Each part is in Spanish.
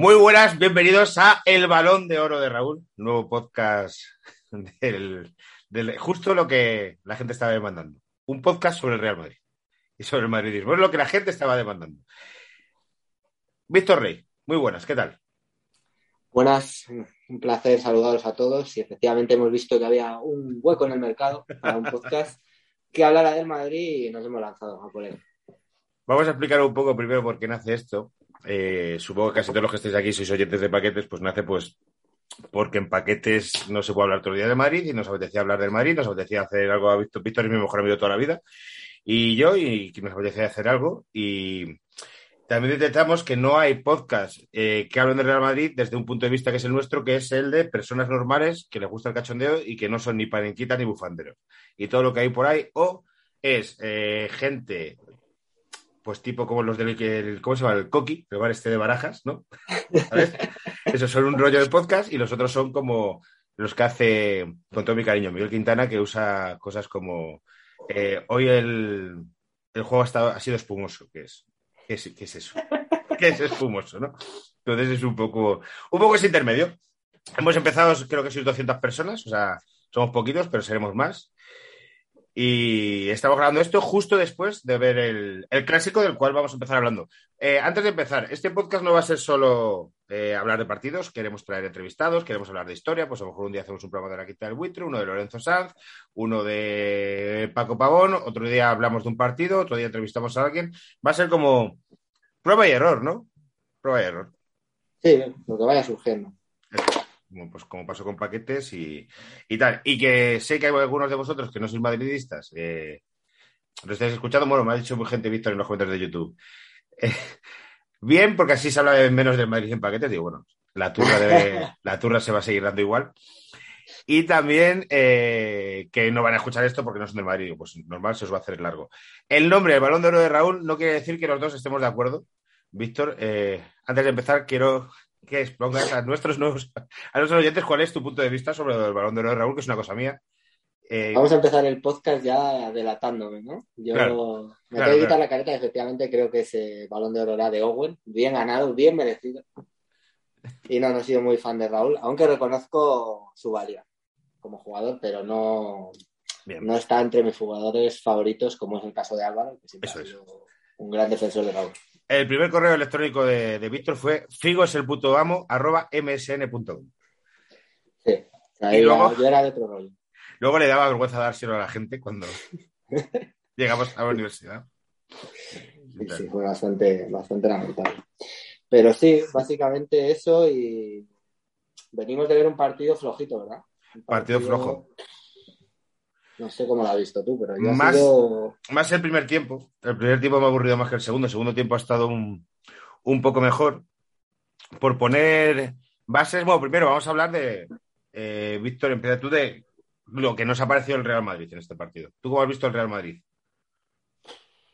Muy buenas, bienvenidos a El Balón de Oro de Raúl, nuevo podcast del, del- justo lo que la gente estaba demandando. Un podcast sobre el Real Madrid y sobre el madridismo. Es lo que la gente estaba demandando. Víctor Rey, muy buenas, ¿qué tal? Buenas, un placer saludaros a todos y efectivamente hemos visto que había un hueco en el mercado para un podcast que hablara del Madrid y nos hemos lanzado a por él. Vamos a explicar un poco primero por qué nace esto. Eh, supongo que casi todos los que estéis aquí sois oyentes de paquetes, pues nace pues porque en paquetes no se puede hablar todo el día de Madrid y nos apetecía hablar del Madrid, nos apetecía hacer algo. A Víctor, Víctor es mi mejor amigo de toda la vida. Y yo y que nos apetecía hacer algo. Y también detectamos que no hay podcast eh, que hablen del Real Madrid desde un punto de vista que es el nuestro, que es el de personas normales que les gusta el cachondeo y que no son ni panenquitas ni bufanderos. Y todo lo que hay por ahí o es eh, gente pues tipo como los del el- ¿cómo se llama? El Coqui, el bar este de barajas, ¿no? ¿Sabes? Esos son un rollo de podcast y los otros son como los que hace, con todo mi cariño, Miguel Quintana, que usa cosas como eh, hoy el, el juego ha, estado- ha sido espumoso, ¿qué es? ¿Qué es, qué es eso? ¿Qué es espumoso, no? Entonces es un poco, un poco ese intermedio. Hemos empezado, creo que sois 200 personas, o sea, somos poquitos, pero seremos más. Y estamos grabando esto justo después de ver el, clásico del cual vamos a empezar hablando. Eh, antes de empezar, este podcast no va a ser solo eh, hablar de partidos, queremos traer entrevistados, queremos hablar de historia, pues a lo mejor un día hacemos un programa de la Quinta del Buitre, uno de Lorenzo Sanz, uno de Paco Pavón, otro día hablamos de un partido, otro día entrevistamos a alguien. Va a ser como prueba y error, ¿no? Prueba y error. Sí, lo que vaya surgiendo. Como, pues, como pasó con paquetes y, y tal. Y que sé que hay algunos de vosotros que no sois madridistas, eh, lo estáis escuchando, bueno, me ha dicho gente Víctor en los comentarios de YouTube. Eh, bien, porque así se habla de menos del Madrid en paquetes, digo, bueno, la turra, debe- la turra se va a seguir dando igual. Y también eh, que no van a escuchar esto porque no son del Madrid, pues normal se os va a hacer largo. El nombre, el balón de oro de Raúl, no quiere decir que los dos estemos de acuerdo. Víctor, eh, antes de empezar, quiero que expongas a nuestros nuevos, a nuestros oyentes cuál es tu punto de vista sobre el balón de oro de Raúl, que es una cosa mía. Eh, Vamos a empezar el podcast ya delatándome, ¿no? Yo Claro, me claro, tengo que quitar claro. la careta, efectivamente creo que ese balón de oro era de Owen, bien ganado, bien merecido. Y no, no he sido muy fan de Raúl, aunque reconozco su valía como jugador, pero no, bien. no está entre mis jugadores favoritos, como es el caso de Álvaro, que siempre Eso ha es. sido un gran defensor de Raúl. El primer correo electrónico de, de Víctor fue figo es el puto amo arroba msn.com. Sí, sea, Y luego- yo era de otro rollo. Luego le daba vergüenza dárselo a la gente cuando llegamos a la universidad. Sí, sí, fue bastante, bastante lamentable. Pero sí, básicamente eso y venimos de ver un partido flojito, ¿verdad? Un Partido flojo. No sé cómo lo has visto tú, pero yo Más- sido... Más el primer tiempo. El primer tiempo me ha aburrido más que el segundo. El segundo tiempo ha estado un, un poco mejor. Por poner bases, bueno, primero vamos a hablar de, eh, Víctor, empieza tú de lo que nos ha parecido el Real Madrid en este partido. ¿Tú cómo has visto el Real Madrid?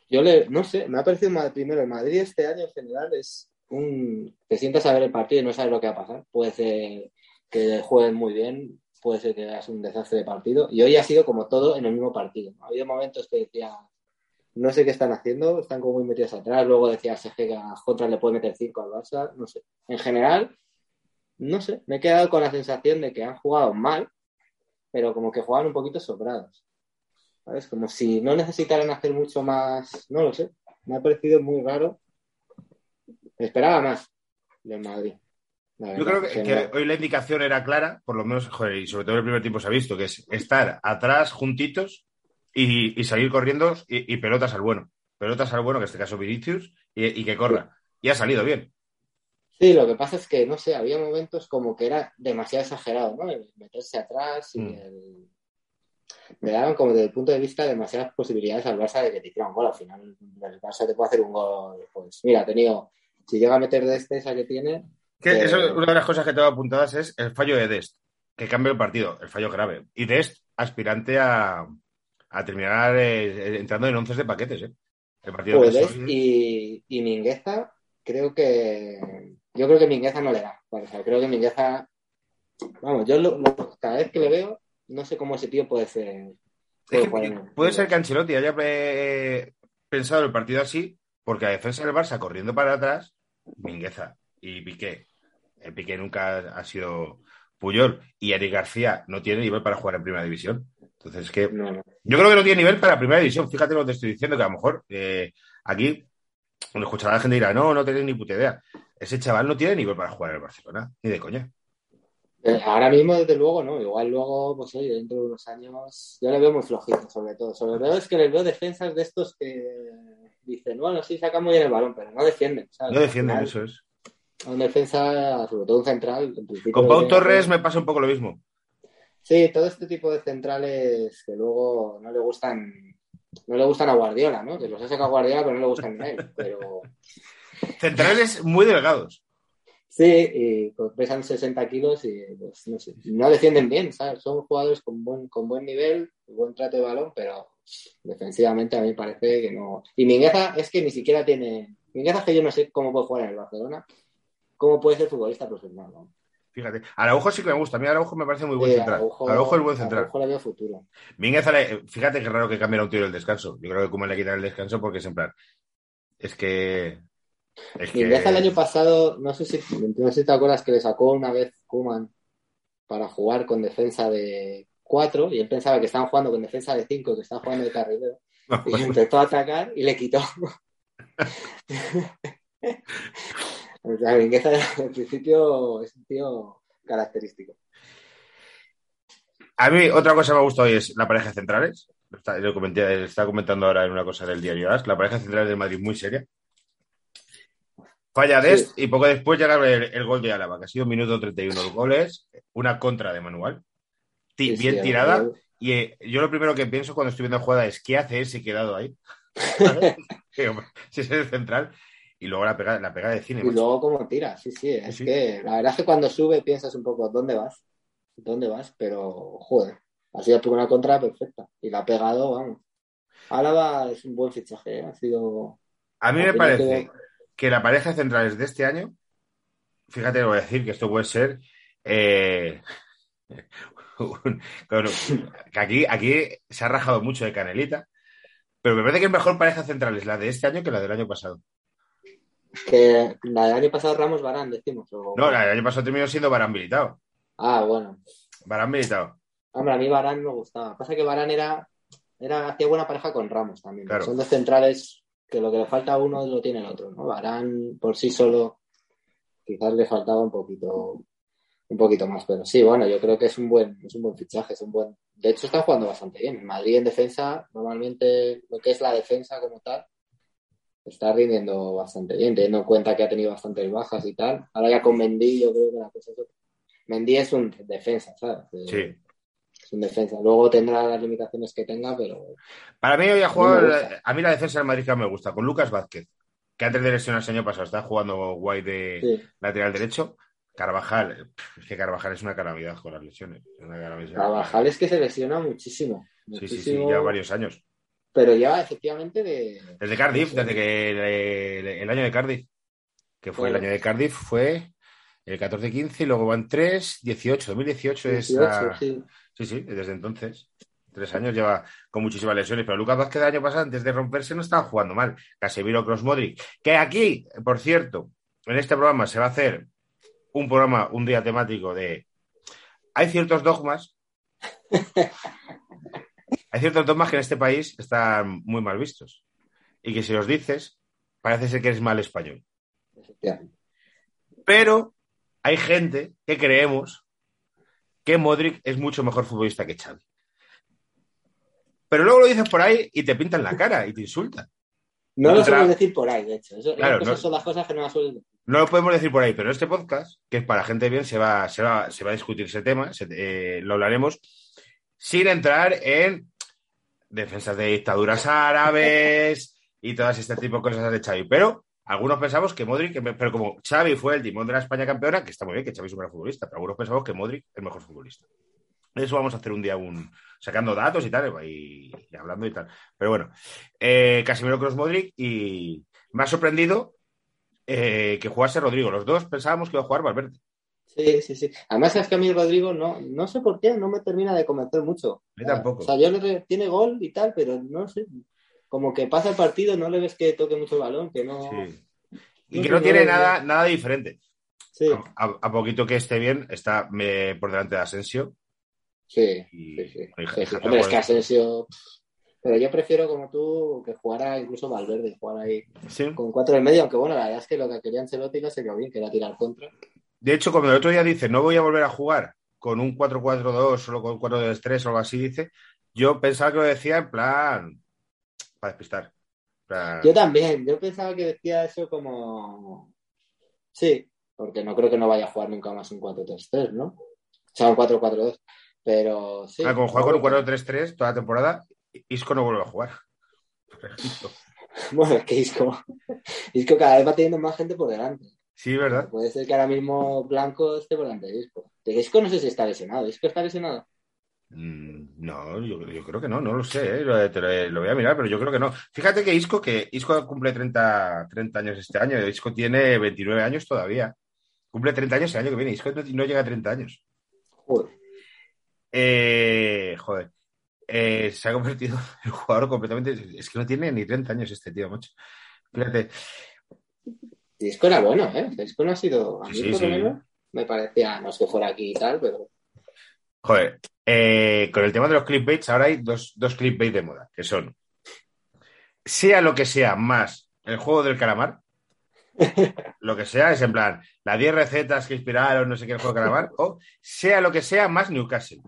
Yo le, no sé, me ha parecido mal primero. El Madrid este año en general es un... Te sientas a ver el partido y no sabes lo que va a pasar. Puede ser que jueguen muy bien, puede ser que hagas un desastre de partido. Y hoy ha sido como todo en el mismo partido. Ha habido momentos que decía, no sé qué están haciendo, están como muy metidos atrás. Luego decía Sergio que a Jota le puede meter 5 al Barça, no sé. En general, no sé, me he quedado con la sensación de que han jugado mal, pero como que jugaban un poquito sobrados. ¿Sabes? Como si no necesitaran hacer mucho más, no lo sé. Me ha parecido muy raro. Esperaba más del Madrid. Yo creo que, hoy la indicación era clara, por lo menos, joder, y sobre todo en el primer tiempo se ha visto, que es estar atrás juntitos y, y salir corriendo y, y pelotas al bueno. Pelotas al bueno, que en este caso Vinicius, y, y que corra. Y ha salido bien. Sí, lo que pasa es que, no sé, había momentos como que era demasiado exagerado, ¿no? El meterse atrás y Mm. el... Me daban como desde el punto de vista demasiadas posibilidades al Barça de que te hiciera un gol. Al final el Barça te puede hacer un gol, pues mira, ha tenido, si llega a meter de este esa que tiene, Que eso, una de las cosas que tengo apuntadas es el fallo de Dest, que cambia el partido, el fallo grave. Y Dest, aspirante a, a terminar eh, entrando en once de paquetes, ¿eh? El partido Pues de Dest y, y Mingueza, creo que. Yo creo que Mingueza no le da. O sea, creo que Mingueza. Vamos, yo lo- lo- cada vez que le veo, no sé cómo ese tío puede ser. Es puede que ser que Ancelotti haya eh, pensado el partido así, porque la defensa del Barça corriendo para atrás, Mingueza y Piqué. El Piqué nunca ha sido Puyol y Eric García no tiene nivel para jugar en primera división. Entonces, es que No, no. yo creo que no tiene nivel para primera división. Fíjate lo que te estoy diciendo, que a lo mejor eh, aquí, cuando escuchará la gente dirá, no, no tenéis ni puta idea. Ese chaval no tiene nivel para jugar en el Barcelona, ni de coña. Eh, Ahora mismo, desde luego, no. Igual luego, pues oye, dentro de unos años, yo le veo muy flojito, sobre todo. Sobre todo es que les veo defensas de estos que dicen, bueno, sí, sacan muy bien el balón, pero no defienden. ¿sabes? No defienden, eso es. Final, Un defensa, sobre todo un central. en Con Pau Torres me pasa un poco lo mismo. Sí, todo este tipo de centrales que luego no le gustan, no le gustan a Guardiola, ¿no? Que los ha sacado Guardiola, pero no le gustan a él. Pero Centrales muy delgados. sí, y pues pesan 60 kilos y pues, no sé, no defienden bien, ¿sabes? Son jugadores con buen, con buen nivel, buen trato de balón, pero defensivamente a mí me parece que no. Y Mingueza es que ni siquiera tiene. Mingueza es que yo no sé cómo puede jugar en el Barcelona, cómo puede ser futbolista profesional, ¿no? Fíjate. Araujo sí que me gusta. A mí Araujo me parece muy buen Sí, central. Araujo- Araujo es buen central. Araujo le veo futuro. Mínguez, le- fíjate qué raro que cambiara un tiro el descanso. Yo creo que Koeman le quita el descanso porque es en plan. Es que. Es que. Mingueza el año pasado, no sé si, no sé si te acuerdas que le sacó una vez Kuman para jugar con defensa de 4 y él pensaba que estaban jugando con defensa de 5, que estaban jugando de carrilero No, y intentó atacar y le quitó. sea, Mingueza al principio es un tío característico. A mí, otra cosa que me ha gustado hoy es la pareja de centrales. Está, lo comenté, estaba comentando ahora en una cosa del diario AS. La pareja de centrales del Madrid muy seria. Falla Dest y poco después llega el, el gol de Álava, que ha sido minuto 31. El gol es una contra de Sí, bien sí, tirada. Y eh, yo lo primero que pienso cuando estoy viendo la jugada es ¿qué hace ese quedado ahí? Sí, si es el central. Y luego la pega, la pega de cine. Y macho. luego cómo tira, sí, sí, es Sí, sí. que la verdad es que cuando sube piensas un poco, ¿dónde vas? ¿Dónde vas? Pero, joder, ha sido una contra perfecta y la ha pegado, vamos. Álava es un buen fichaje, ¿eh? ha sido... A mí me parece que- que la pareja de centrales de este año, fíjate, lo voy a decir que esto puede ser. eh, que aquí, aquí se ha rajado mucho de Canelita, pero me parece que es mejor pareja central es la de este año que la del año pasado. Que la del año pasado Ramos Barán, decimos. o- No, la del año pasado terminó siendo Barán militado. Ah, bueno. Barán militado. Hombre, a mí Barán me gustaba. Pasa que Barán era, era hacía buena pareja con Ramos también. Claro. Son dos centrales que lo que le falta a uno lo tiene el otro, ¿no? Barán por sí solo quizás le faltaba un poquito un poquito más, pero sí, bueno, yo creo que es un buen es un buen fichaje, es un buen de hecho está jugando bastante bien. En Madrid en defensa, normalmente lo que es la defensa como tal está rindiendo bastante bien, teniendo en cuenta que ha tenido bastantes bajas y tal. Ahora ya con Mendy yo creo que la cosa es otra. Mendy es un defensa, ¿sabes? Eh, Sí. es un defensa. Luego tendrá las limitaciones que tenga, pero Para mí hoy ha jugado. A mí la defensa del Madrid que me gusta, con Lucas Vázquez, que antes de lesionarse el año pasado está jugando guay de sí. lateral derecho. Carvajal, es que Carvajal es una calamidad con las lesiones. una. Carvajal es que se lesiona muchísimo. Sí, sí, sí, muchísimo, ya varios años. Pero lleva efectivamente de. Desde Cardiff, desde que el, el año de Cardiff, que fue el Claro. año de Cardiff, fue el 14-15 y luego van 3, 18. 2018 es 18, la... sí. Sí, sí, desde entonces. Tres años lleva con muchísimas lesiones, pero Lucas Vázquez el año pasado, antes de romperse, no estaba jugando mal. Casemiro, Cross Modric. Que aquí, por cierto, en este programa se va a hacer un programa, un día temático de. Hay ciertos dogmas. Hay ciertos dogmas que en este país están muy mal vistos. Y que si los dices, parece ser que eres mal español. Pero hay gente que creemos que Modric es mucho mejor futbolista que Xavi. Pero luego lo dices por ahí y te pintan la cara y te insultan. No lo suelo decir por ahí, de hecho. Eso, Claro, esas no- son las cosas que no las suelo decir. No lo podemos decir por ahí, pero en este podcast, que es para gente bien, se va, se va, se va a discutir ese tema, se- eh, lo hablaremos sin entrar en defensas de dictaduras árabes y todas este tipo de cosas de Xavi. Pero algunos pensamos que Modric, pero como Xavi fue el timón de la España campeona, que está muy bien, que Xavi es un gran futbolista, pero algunos pensamos que Modric es el mejor futbolista. Eso vamos a hacer un día un sacando datos y tal, y, hablando y tal. Pero bueno, eh, Casimiro Cross Modric y me ha sorprendido eh, que jugase Rodrigo. Los dos pensábamos que iba a jugar Valverde. Sí, sí, sí. Además es que a mí Rodrigo no, no sé por qué, no me termina de convencer mucho. A mí tampoco. O sea, yo le tiene gol y tal, pero no sé como que pasa el partido, no le ves que toque mucho el balón, que no. Y que no, tiene nada, nada diferente. Sí. A, poquito que esté bien, está por delante de Asensio. Sí, sí, sí. Hombre, es que Asensio. Pero yo prefiero, como tú, que jugara incluso Valverde, jugar ahí con cuatro en medio, aunque bueno, la verdad es que lo que quería Ancelotti no se quedó bien, que era tirar contra. De hecho, como el otro día dice, no voy a volver a jugar con un 4-4-2, solo con 4-3-3 o algo así, dice, yo pensaba que lo decía en plan, para despistar. Yo también, yo pensaba que decía eso como. Sí, porque no creo que no vaya a jugar nunca más un 4-3-3, ¿no? O sea, un 4-4-2. Pero sí. Ah, como juega con un 4-3-3 toda la temporada, Isco no vuelve a jugar. bueno, es que Isco, Isco cada vez va teniendo más gente por delante. Sí, ¿verdad? Puede ser que ahora mismo Blanco esté por delante de Isco. De Isco no sé si está lesionado. ¿Isco está lesionado? Mm, no, yo, creo que no, no lo sé, ¿eh? te lo, voy a mirar, pero yo creo que no. Fíjate que Isco, que Isco cumple 30, 30 años este año, Isco tiene 29 años todavía. Cumple 30 años el año que viene, Isco no, llega a 30 años. Joder. Eh, joder. Eh, se ha convertido en jugador completamente. Es que no tiene ni 30 años este tío, mucho. Fíjate. Isco era bueno, ¿eh? Isco no ha sido. A mí, por lo menos, me parecía, no es que fuera aquí y tal, pero. Joder, eh, con el tema de los clickbaits, ahora hay dos, dos clickbaits de moda, que son, sea lo que sea más el juego del calamar, lo que sea, es en plan, las 10 recetas que inspiraron, no sé qué, el juego del calamar, o sea lo que sea más Newcastle.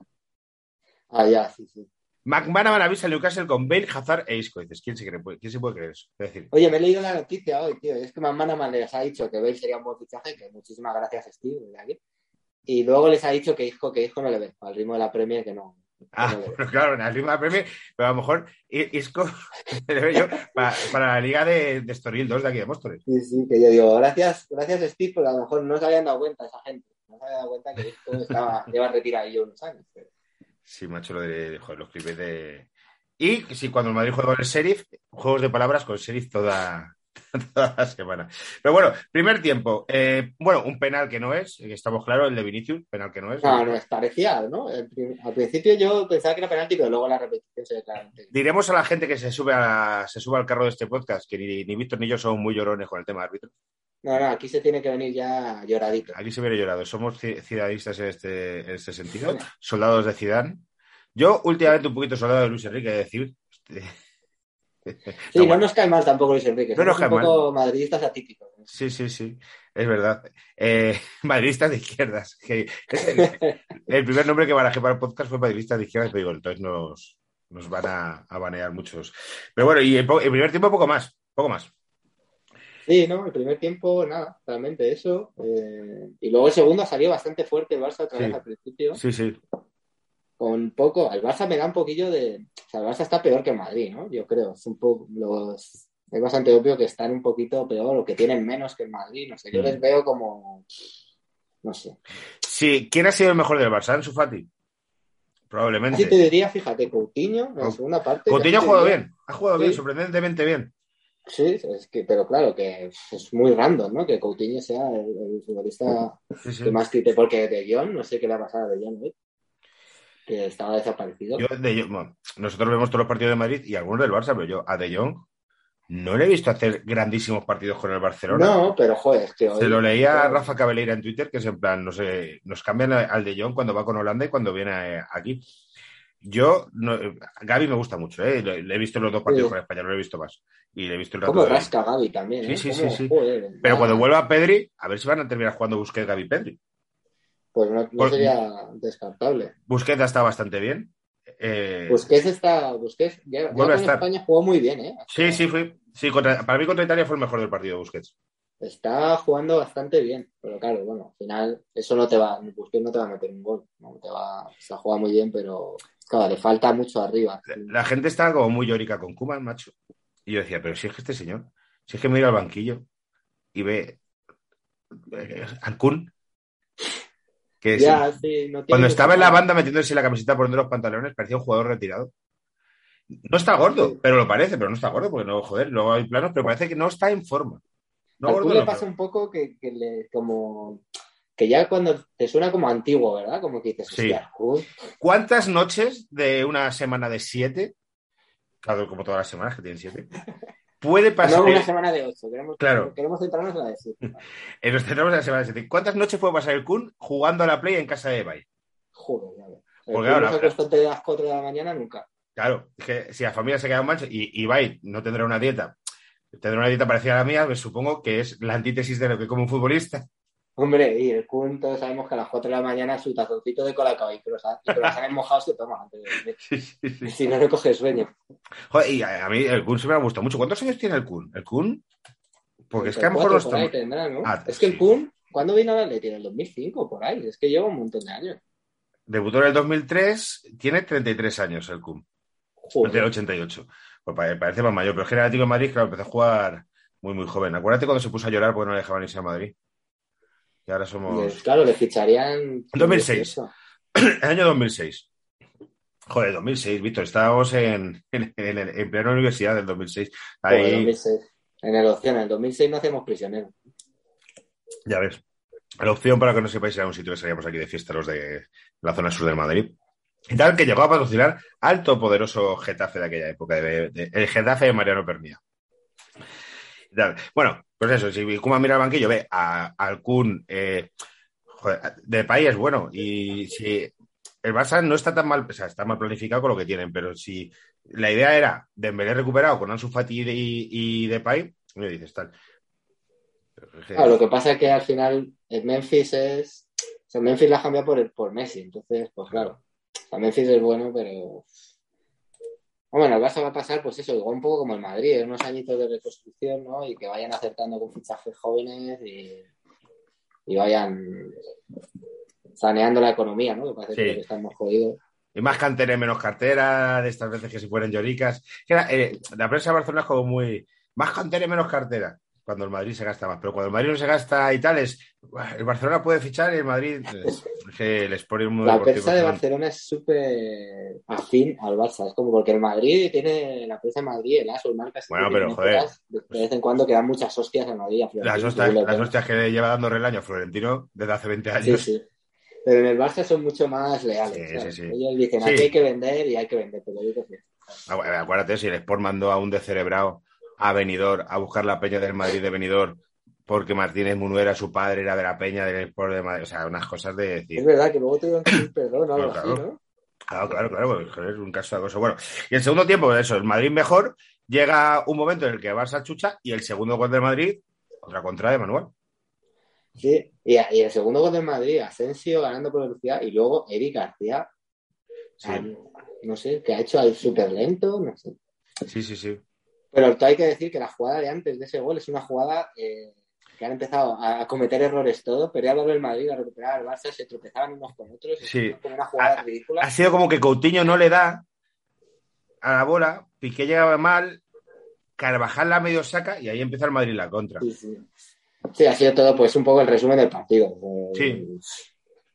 Ah, ya, sí, sí. McManaman avisa al Newcastle con Bale, Hazard e Isco. Dices, ¿quién se, cree, ¿quién se puede creer eso? decir, Oye, me he leído la noticia hoy, tío. Es que McManaman les ha dicho que Bale sería un buen fichaje, que muchísimas gracias, Steve, de aquí. Y luego les ha dicho que hijo, que hijo no le ve, al ritmo de la Premier que no. Ah, bueno, claro, al ritmo de la Premier, pero a lo mejor Isco le veo yo para, la liga de, de Estoril 2 de aquí de Móstoles. Sí, sí, que yo digo, gracias, gracias Steve, porque a lo mejor no se habían dado cuenta esa gente. No se habían dado cuenta que Isco estaba, lleva retirado yo unos años. Sí, macho, lo de, joder, los clips de. Y sí, cuando el Madrid juega con el Sheriff, juegos de palabras con el Sheriff toda, toda la semana. Pero bueno, primer tiempo. Eh, bueno, un penal que no es, estamos claros, el de Vinicius, penal que no es. No, no es parecía, ¿no? Al principio yo pensaba que era penalti, pero luego la repetición se declara. Diremos a la gente que se sube, a, se sube al carro de este podcast que ni, Víctor ni yo somos muy llorones con el tema de árbitro. No, no, aquí se tiene que venir ya lloradito. Aquí se viene llorado. Somos ciudadistas en este, en este sentido, soldados de Zidane. Yo últimamente un poquito soldado de Luis Enrique, decir, Sí, no, nos cae mal tampoco Luis Enrique. No nos cae un poco madridistas atípicos. Sí, sí, sí, es verdad. Eh, madridistas de izquierdas. el, primer nombre que barajé para el podcast fue madridistas de izquierdas, pero digo, entonces nos, nos van a, banear muchos. Pero bueno, y el, primer tiempo poco más, poco más. Sí, no, el primer tiempo nada, realmente eso. Eh, y luego el segundo salió bastante fuerte el Barça otra vez al principio. Sí, sí con poco. Al Barça me da un poquillo de. O sea, el Barça está peor que Madrid, ¿no? Yo creo. Es un poco. Los... Es bastante obvio que están un poquito peor o que tienen menos que el Madrid. No sé, yo mm. les veo como. No sé. Sí, ¿quién ha sido el mejor del Barça? Ansu Fati. Probablemente. Sí, te diría, fíjate, Coutinho, en la segunda parte. Coutinho ha jugado bien. Ha jugado bien, sorprendentemente bien. Sí, es que, pero claro, que es muy random, ¿no? Que Coutinho sea el, futbolista que más quite, porque De Jong, no sé qué le ha pasado a De Jong, ¿eh? que estaba desaparecido. nosotros vemos todos los partidos de Madrid y algunos del Barça, pero yo a De Jong no le he visto hacer grandísimos partidos con el Barcelona. No, pero joder, que Se lo leía a Rafa Cabeleira en Twitter, que es en plan, no sé, nos cambian al De Jong cuando va con Holanda y cuando viene aquí. Yo, no, Gaby me gusta mucho, ¿eh? le, he visto los dos partidos con España, no lo he visto más. Y le he visto el rato. Como rasca Gaby también, ¿eh? Sí, sí, sí. pero cuando vuelva Pedri, a ver si van a terminar jugando Busquets, Gaby Pedri pues no, pues, sería descartable. Busquets está bastante bien. Eh, Busquets está. Busquets ya, con España jugó muy bien, ¿eh? Sí, sí, fue. Sí, para mí contra Italia fue el mejor del partido, Busquets. Está jugando bastante bien, pero claro, bueno, al final eso no te va, Busquets no te va a meter un gol, no te va, se ha jugado muy bien, pero claro, le falta mucho arriba. La, gente está como muy llorica con Kuman, macho. Y yo decía, pero si es que este señor, si es que me iba al banquillo, y ve eh, Kun. Que Ya, sí, sí, no tiene cuando estaba en la banda metiéndose la camiseta por dentro de los pantalones, parecía un jugador retirado. No está gordo, pero lo parece, pero no está gordo, porque no, joder, luego hay planos, pero parece que no está en forma. No gordo, le pasa un poco que, que le, como que ya cuando te suena como antiguo, ¿verdad? Como que dices, Sí. Kun, ¿Cuántas noches de una semana de siete, claro, como todas las semanas que tienen siete, puede pasar? no una semana de ocho, queremos, Claro. queremos centrarnos en la de siete. Nos centramos en la semana de siete. ¿Cuántas noches puede pasar el Kun jugando a la play en casa de Bay? Joder, ya ves. Porque ahora- no se de las 4 de la mañana nunca. Claro, es que si la familia se queda en mancha y Ibai no tendrá una dieta, tendrá una dieta parecida a la mía, pues supongo que es la antítesis de lo que come un futbolista. Hombre, y el Kun, todos sabemos que a las 4 de la mañana su tazoncito de colacao y croissant- y croissants mojados se toma antes de. Sí, sí, sí. Si no le coge sueño. Joder, y a, mí el Kun siempre me ha gustado mucho. ¿Cuántos años tiene el Kun? El Kun, porque es que a lo mejor 34 no por ahí está... tendrá, ¿no? Ah, es que el Kun, ¿cuándo vino a la? En el 2005, por ahí. Es que lleva un montón de años. Debutó en el 2003, tiene 33 años el Kun. Joder. Del 88. Pues pa- parece más mayor, pero es que era Atlético de Madrid, claro, empezó a jugar muy, muy joven. Acuérdate cuando se puso a llorar porque no le dejaban irse a Madrid. Y ahora Y, somos... claro, le ficharían. En 2006. 18. El año 2006. Joder, 2006, Víctor. Estábamos en, en, en, en plena universidad del 2006. Joder, Ahí, 2006. En el Océano, en el 2006 no hacemos prisioneros. ya ves. La opción para que no sepáis era un sitio que salíamos aquí de fiesta, los de la zona sur de Madrid. Y tal, que llegó a patrocinar alto poderoso Getafe de aquella época, de- de- el Getafe de Mariano Pernía. Bueno, pues eso, si Kuma mira al banquillo, ve a, al Kun eh, de país es bueno. Y si el Barça no está tan mal, o sea, está mal planificado con lo que tienen, pero si la idea era Dembélé recuperado con Ansu Fati y, y Depay, me dices tal. Lo que pasa es que al final el Memphis es. O sea, Memphis la ha cambiado por, por Messi. Entonces, pues claro. O Memphis es bueno, pero. Bueno, el Barça va a pasar, pues eso, igual un poco como el Madrid, unos añitos de reconstrucción, ¿no? Y que vayan acertando con fichajes jóvenes y, y vayan saneando la economía, ¿no? Que parece Sí. que estamos jodidos. Y más cantera y menos cartera, de estas veces que se fueron lloricas. Que eh, la prensa de Barcelona es como muy. Más cantera y menos cartera. Cuando el Madrid se gasta más. Pero cuando el Madrid no se gasta y tal, es. "Buah, El Barcelona puede fichar y el Madrid. Es, que les pone un La prensa de Barcelona es súper afín al Barça. Es como porque el Madrid tiene la prensa de Madrid, el ASO, el marca. Bueno, pero, joder. De vez en cuando quedan muchas hostias en Madrid. a Las hostias, las hostias que lleva dando Relaño a Florentino desde hace 20 Sí, años. sí. Pero en el Barça son mucho más leales. Sí, sí, sí. Ellos dicen, aquí hay que vender y hay que vender. Pero yo Acuérdate, si el Sport mandó a un descerebrado a Benidorm a buscar la peña del Madrid de Benidorm porque Martínez Munuera, su padre, era de la peña del Sport de Madrid. O sea, unas cosas de decir. Es verdad que luego te iban a pedir perdón algo Claro, así. ¿no? Claro, claro, claro, es un caso de acoso. Bueno, y el segundo tiempo, eso, el Madrid mejor, llega un momento en el que Barça chucha y el segundo gol del Madrid, otra contra de Manuel. Sí. Y, y el segundo gol del Madrid, Asensio ganando por velocidad y luego Eric García, Sí, ah, no sé, que ha hecho al súper lento, no sé. sí, sí, sí. Pero hay que decir que la jugada de antes de ese gol es una jugada eh, que han empezado a, cometer errores todos, pero ya el Madrid a recuperar al Barça, se tropezaban unos con otros, Sí. como una jugada Ha- ridícula. Ha sido como que Coutinho no le da a la bola, Piqué llegaba mal, Carvajal la medio saca y ahí empieza el Madrid la contra. Sí, sí. Sí, ha sido todo pues un poco el resumen del partido. Eh, Sí.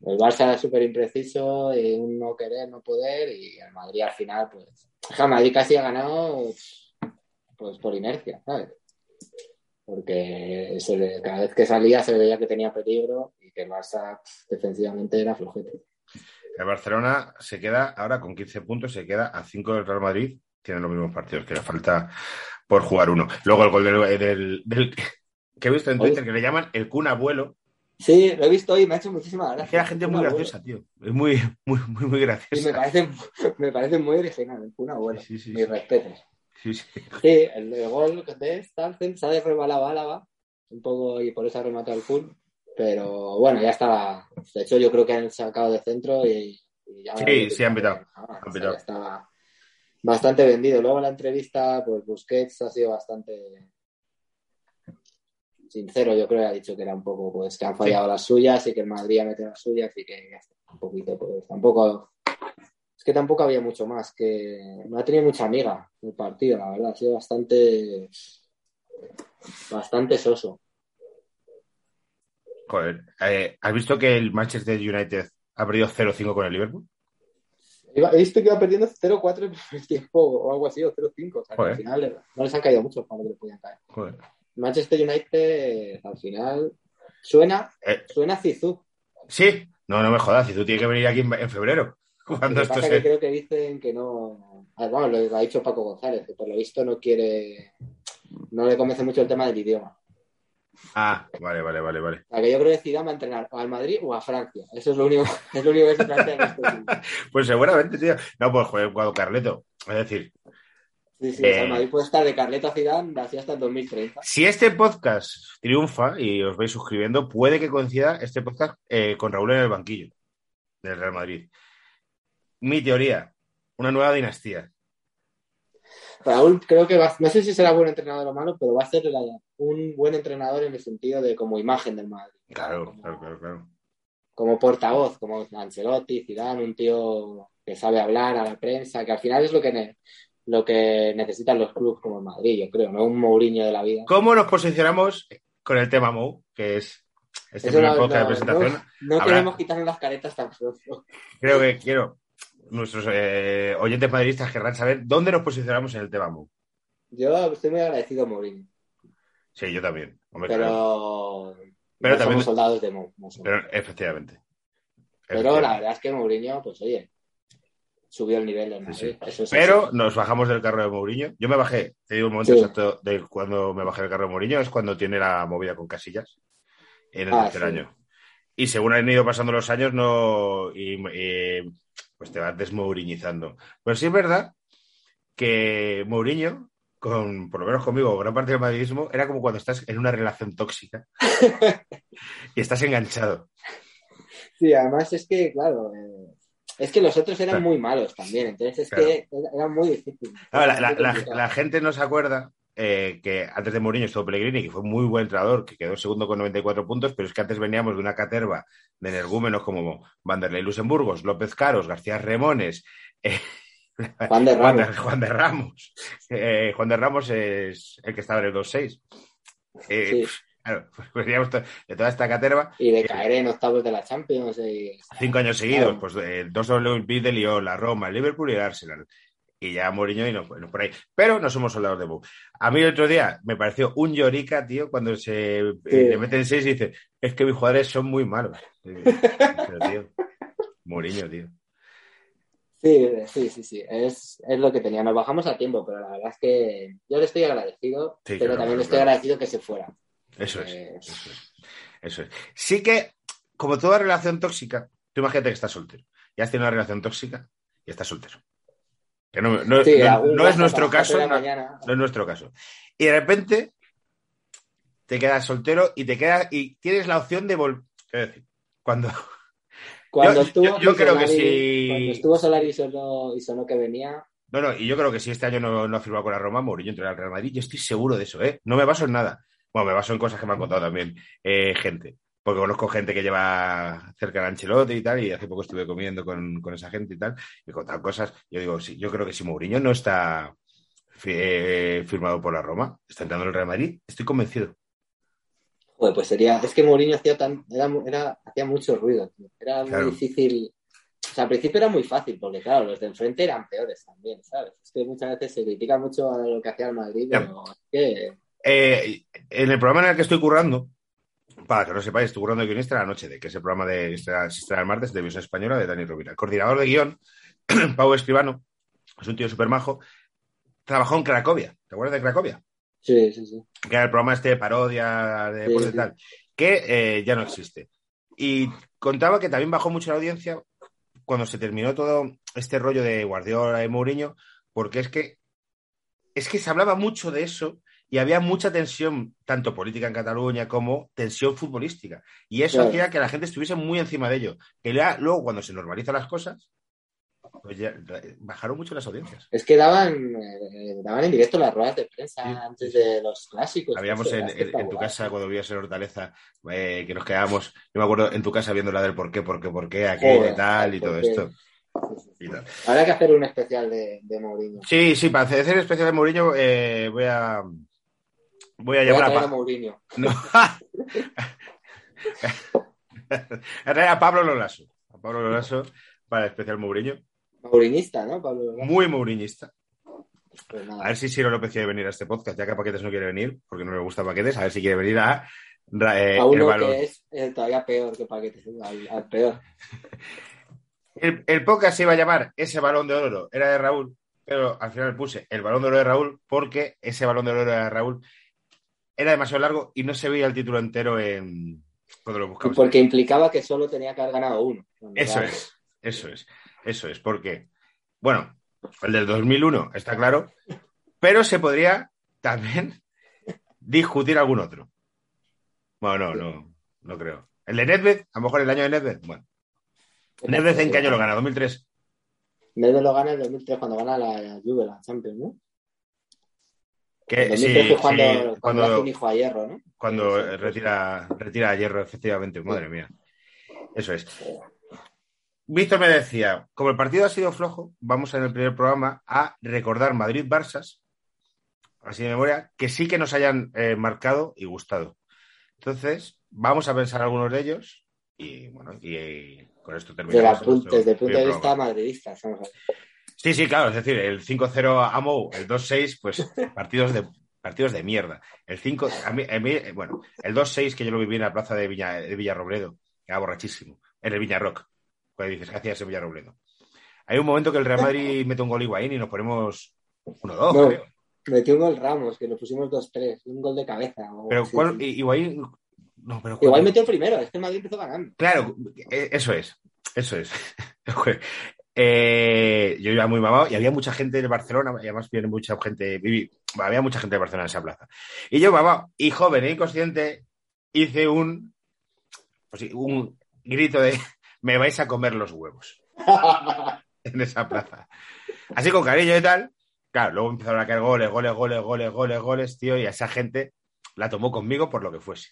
El Barça súper impreciso, eh, un no querer, no poder, y el Madrid al final, pues. El Madrid casi ha ganado pues por inercia, ¿sabes? Porque se le- cada vez que salía se veía que tenía peligro y que el Barça pff, defensivamente era flojete. El Barcelona se queda ahora con 15 puntos, se queda a 5 del Real Madrid, tiene los mismos partidos, que le falta por jugar uno. Luego el gol del, del- del- que he visto en Twitter, que le llaman el Kun Abuelo, Sí, lo he visto hoy y me ha hecho muchísima gracia. Es que la gente es muy graciosa, tío. Es muy, muy, muy, muy graciosa. me parece, me parece muy original. Una buena. Sí, sí, sí, Mis respetos. Sí, sí. Sí, el, gol de Starcen se ha rebalado Álava un poco y por eso ha rematado el full. Pero bueno, ya estaba. De hecho, yo creo que han sacado de centro y, y ya. Sí, sí, han pitado. Ah, Han o sea, pitado. estaba bastante vendido. Luego la entrevista, pues Busquets ha sido bastante sincero, yo creo que ha dicho que era un poco, pues que han fallado las suyas y que el Madrid ha metido las suyas y que ya está, un poquito, pues tampoco. Es que tampoco había mucho más, que no ha tenido mucha amiga el partido, la verdad, ha sido bastante bastante soso. Joder, eh, ¿has visto que el Manchester United ha perdido 0-5 con el Liverpool? He visto que iba perdiendo 0-4 en el tiempo o algo así, o 0-5. O sea, que al final no les han caído muchos para lo que le podían caer. Joder. Manchester United, al final, suena, Eh, suena Zizou. sí, no, no me jodas, si tú tienes que venir aquí en, en febrero. Cuando que esto pasa se... que creo que dicen que no. ah, Bueno, lo, ha dicho Paco González, que por lo visto no quiere. No le convence mucho el tema del idioma. Ah, vale, vale, vale, vale. O sea, que yo creo que Zidane va a entrenar o al Madrid o a Francia. Eso es lo único, es lo único que se plantea en este. Pues seguramente, tío. No, pues joder, cuando Carleto. Es decir, Sí, sí, o sea, Eh. el Madrid puede estar de Carleto a Zidane así hasta el 2030. si este podcast triunfa y os vais suscribiendo, puede que coincida este podcast eh, con Raúl en el banquillo del Real Madrid. Mi teoría, una nueva dinastía. Raúl creo que va, no sé si será buen entrenador o malo, pero va a ser la- un buen entrenador en el sentido de como imagen del Madrid. Claro, como, claro, claro, claro. como portavoz, como Ancelotti, Zidane, un tío que sabe hablar a la prensa, que al final es lo que, lo que necesitan los clubes como el Madrid, yo creo, no un Mourinho de la vida. ¿Cómo nos posicionamos con el tema Mou, que es este primer no- podcast de presentación? No Habrá- queremos quitarnos las caretas tan pronto. Creo que quiero. Nuestros eh, oyentes madridistas querrán saber dónde nos posicionamos en el tema Mou. Yo estoy muy agradecido a Mourinho, Sí, yo también. Hombre, pero, Pero no también- somos soldados de Mou. no somos. Pero efectivamente. Pero Efectivamente. la verdad es que Mourinho, pues oye, subió el nivel del Sí, Madrid. sí. Eso es Pero así. nos bajamos del carro de Mourinho. Yo me bajé, te digo un momento Sí. exacto de cuando me bajé del carro de Mourinho, es cuando tiene la movida con Casillas en el Ah, tercer año. Y según han ido pasando los años, no. Y, y, pues te vas desmouriñizando. Pero sí es verdad que Mourinho, con, por lo menos conmigo, gran parte del madridismo, era como cuando estás en una relación tóxica y estás enganchado. Sí, además es que, claro, eh, es que los otros eran Claro. muy malos también, entonces es Claro. que era, muy difícil. La gente no se acuerda eh, que antes de Mourinho estuvo Pellegrini, que fue muy buen entrenador, que quedó segundo con 94 puntos, pero es que antes veníamos de una caterva de energúmenos como Vanderlei Luxemburgos, López Caros, García Remones, eh, Juan de Juan, de, Ramos. Juan de Ramos. Eh, Juan de Ramos es el que estaba en el 2-6. Eh, Sí. Claro, pues veníamos to- de toda esta caterva, Y de caer en octavos de la Champions. y- cinco años seguidos, Claro. pues dos Olympique de Lyon, la Roma, el Liverpool y el Arsenal. Y ya Mourinho y no, bueno, por ahí. Pero no somos soldados de Mou. A mí el otro día me pareció un llorica, tío, cuando se eh, le meten seis y dice, es que mis jugadores son muy malos. Pero, tío, Mourinho, tío. Sí, sí, sí, sí, es, es lo que tenía. Nos bajamos a tiempo, pero la verdad es que yo le estoy agradecido, Sí, pero claro, también claro, le estoy agradecido que se fuera. Eso es, Eh, eso es. Eso es. Sí que, como toda relación tóxica, tú imagínate que estás soltero. Ya has tenido una relación tóxica y estás soltero. Que no, no- Sí, no- algún no es nuestro caso, no- es nuestro caso. Y de repente te quedas soltero y te quedas y tienes la opción de volver. Es decir, cuando. Cuando Yo- estuvo yo- yo creo que sí. Cuando estuvo Solari y sonó, y sonó que venía, No, no, y yo creo que si este año no, no ha firmado con la Roma, Mourinho entrará al Real Madrid. Yo estoy seguro de eso, ¿eh? No me baso en nada. Bueno, me baso en cosas que me han contado también eh, gente. Porque conozco gente que lleva cerca de Ancelotti y tal, y hace poco estuve comiendo con, con esa gente y tal, y me contaban cosas. Yo digo, sí, yo creo que si Mourinho no está eh, firmado por la Roma, está entrando en el Real Madrid, estoy convencido. joder, pues sería. Es que Mourinho hacía, tan, era, era- hacía mucho ruido, tío. Era Claro. muy difícil. O sea, al principio era muy fácil, porque claro, los de enfrente eran peores también, ¿sabes? Es que muchas veces se critica mucho a lo que hacía el Madrid, pero es que. Eh, en el programa en el que estoy currando, para que no sepáis, currando de guionista la noche de, que es el programa de estrena- se estrena el martes de Visión Española de Dani Rovira. El coordinador de guion, Pau Escribano, es un tío súper majo, trabajó en Cracovia. ¿Te acuerdas de Cracovia? Sí, sí, sí. Que era el programa este de parodia, de Sí, y tal, que eh, ya no existe. Y contaba que también bajó mucho la audiencia cuando se terminó todo este rollo de Guardiola y Mourinho, porque es que es que se hablaba mucho de eso y había mucha tensión, tanto política en Cataluña como tensión futbolística. Y eso Claro. hacía que la gente estuviese muy encima de ello. Que ya, luego, cuando se normalizan las cosas, pues ya bajaron mucho las audiencias. Es que daban, eh, daban en directo las ruedas de prensa Sí, antes de los clásicos. Habíamos en, era en- en tu casa, cuando vivías en Hortaleza, eh, que nos quedábamos, yo me acuerdo en tu casa viendo la del por qué, por qué, por qué, aquello y tal, y todo qué. esto. Habrá que hacer un especial de, de Mourinho. Sí, sí, para hacer el especial de Mourinho eh, voy a voy a Voy a llamar a, a Pa- Mourinho. No. a Pablo Lolaso. A Pablo Lolaso para el especial Mourinho. Mourinista, ¿no? Pablo Lolaso. Muy Mourinista. Pues. A ver si Ciro López quiere venir a este podcast, ya que a Paquetes no quiere venir, porque no le gusta Paquetes, a ver si quiere venir a, eh, a uno que es eh, todavía peor que Paquetes, al, al peor. El, el podcast se iba a llamar Ese balón de oro, era de Raúl, pero al final puse el balón de oro de Raúl porque ese balón de oro era de Raúl era demasiado largo y no se veía el título entero en cuando lo buscamos. porque implicaba que solo tenía que haber ganado uno. Eso es, eso es, eso es, porque, bueno, el del 2001 está claro, pero se podría también discutir algún otro. Bueno, no, no, no creo. El de Nedved, a lo mejor el año de Nedved, bueno. ¿Nedved en qué año lo gana? ¿2003? Nedved lo gana en 2003 cuando gana la Juve, la Champions, ¿no? Que, sí, 2003 fue cuando, sí, cuando, cuando, hace un hijo a hierro, ¿no? cuando retira, retira a Hierro, efectivamente, madre mía. Eso es. Víctor me decía, como el partido ha sido flojo, vamos en el primer programa a recordar Madrid-Barsas, así de memoria, que sí que nos hayan eh, marcado y gustado. Entonces, vamos a pensar algunos de ellos y bueno, y, y con esto terminamos. la nuestro desde el punto de vista madridista. hablando. Sí, sí, claro, es decir, el 5-0 a Mou, el 2-6, pues partidos de partidos de mierda. El 5, a mí, a mí, bueno, el 2-6 que yo lo viví en la plaza de, Villa, de Villarrobledo, era borrachísimo, en el Villarrock, cuando dices, ¿qué hacías en Villarrobledo? Hay un momento que el Real Madrid mete un gol Higuaín y nos ponemos 1-2, No. creo. Metió un gol Ramos, que nos pusimos 2-3, un gol de cabeza. o- Pero ¿cuál, sí. Higuaín, no, pero Igual metió primero, es que el Madrid empezó ganando. Claro, eh, eso es, eso es. Eh, yo iba muy mamado y había mucha gente de Barcelona, y además viene mucha gente, viví- había mucha gente de Barcelona en esa plaza. Y yo, mamado, y joven e inconsciente, hice un, pues un grito de me vais a comer los huevos en esa plaza. Así con cariño y tal. Claro, luego empezaron a caer goles, goles, goles, goles, goles, goles, tío, y a esa gente la tomó conmigo por lo que fuese.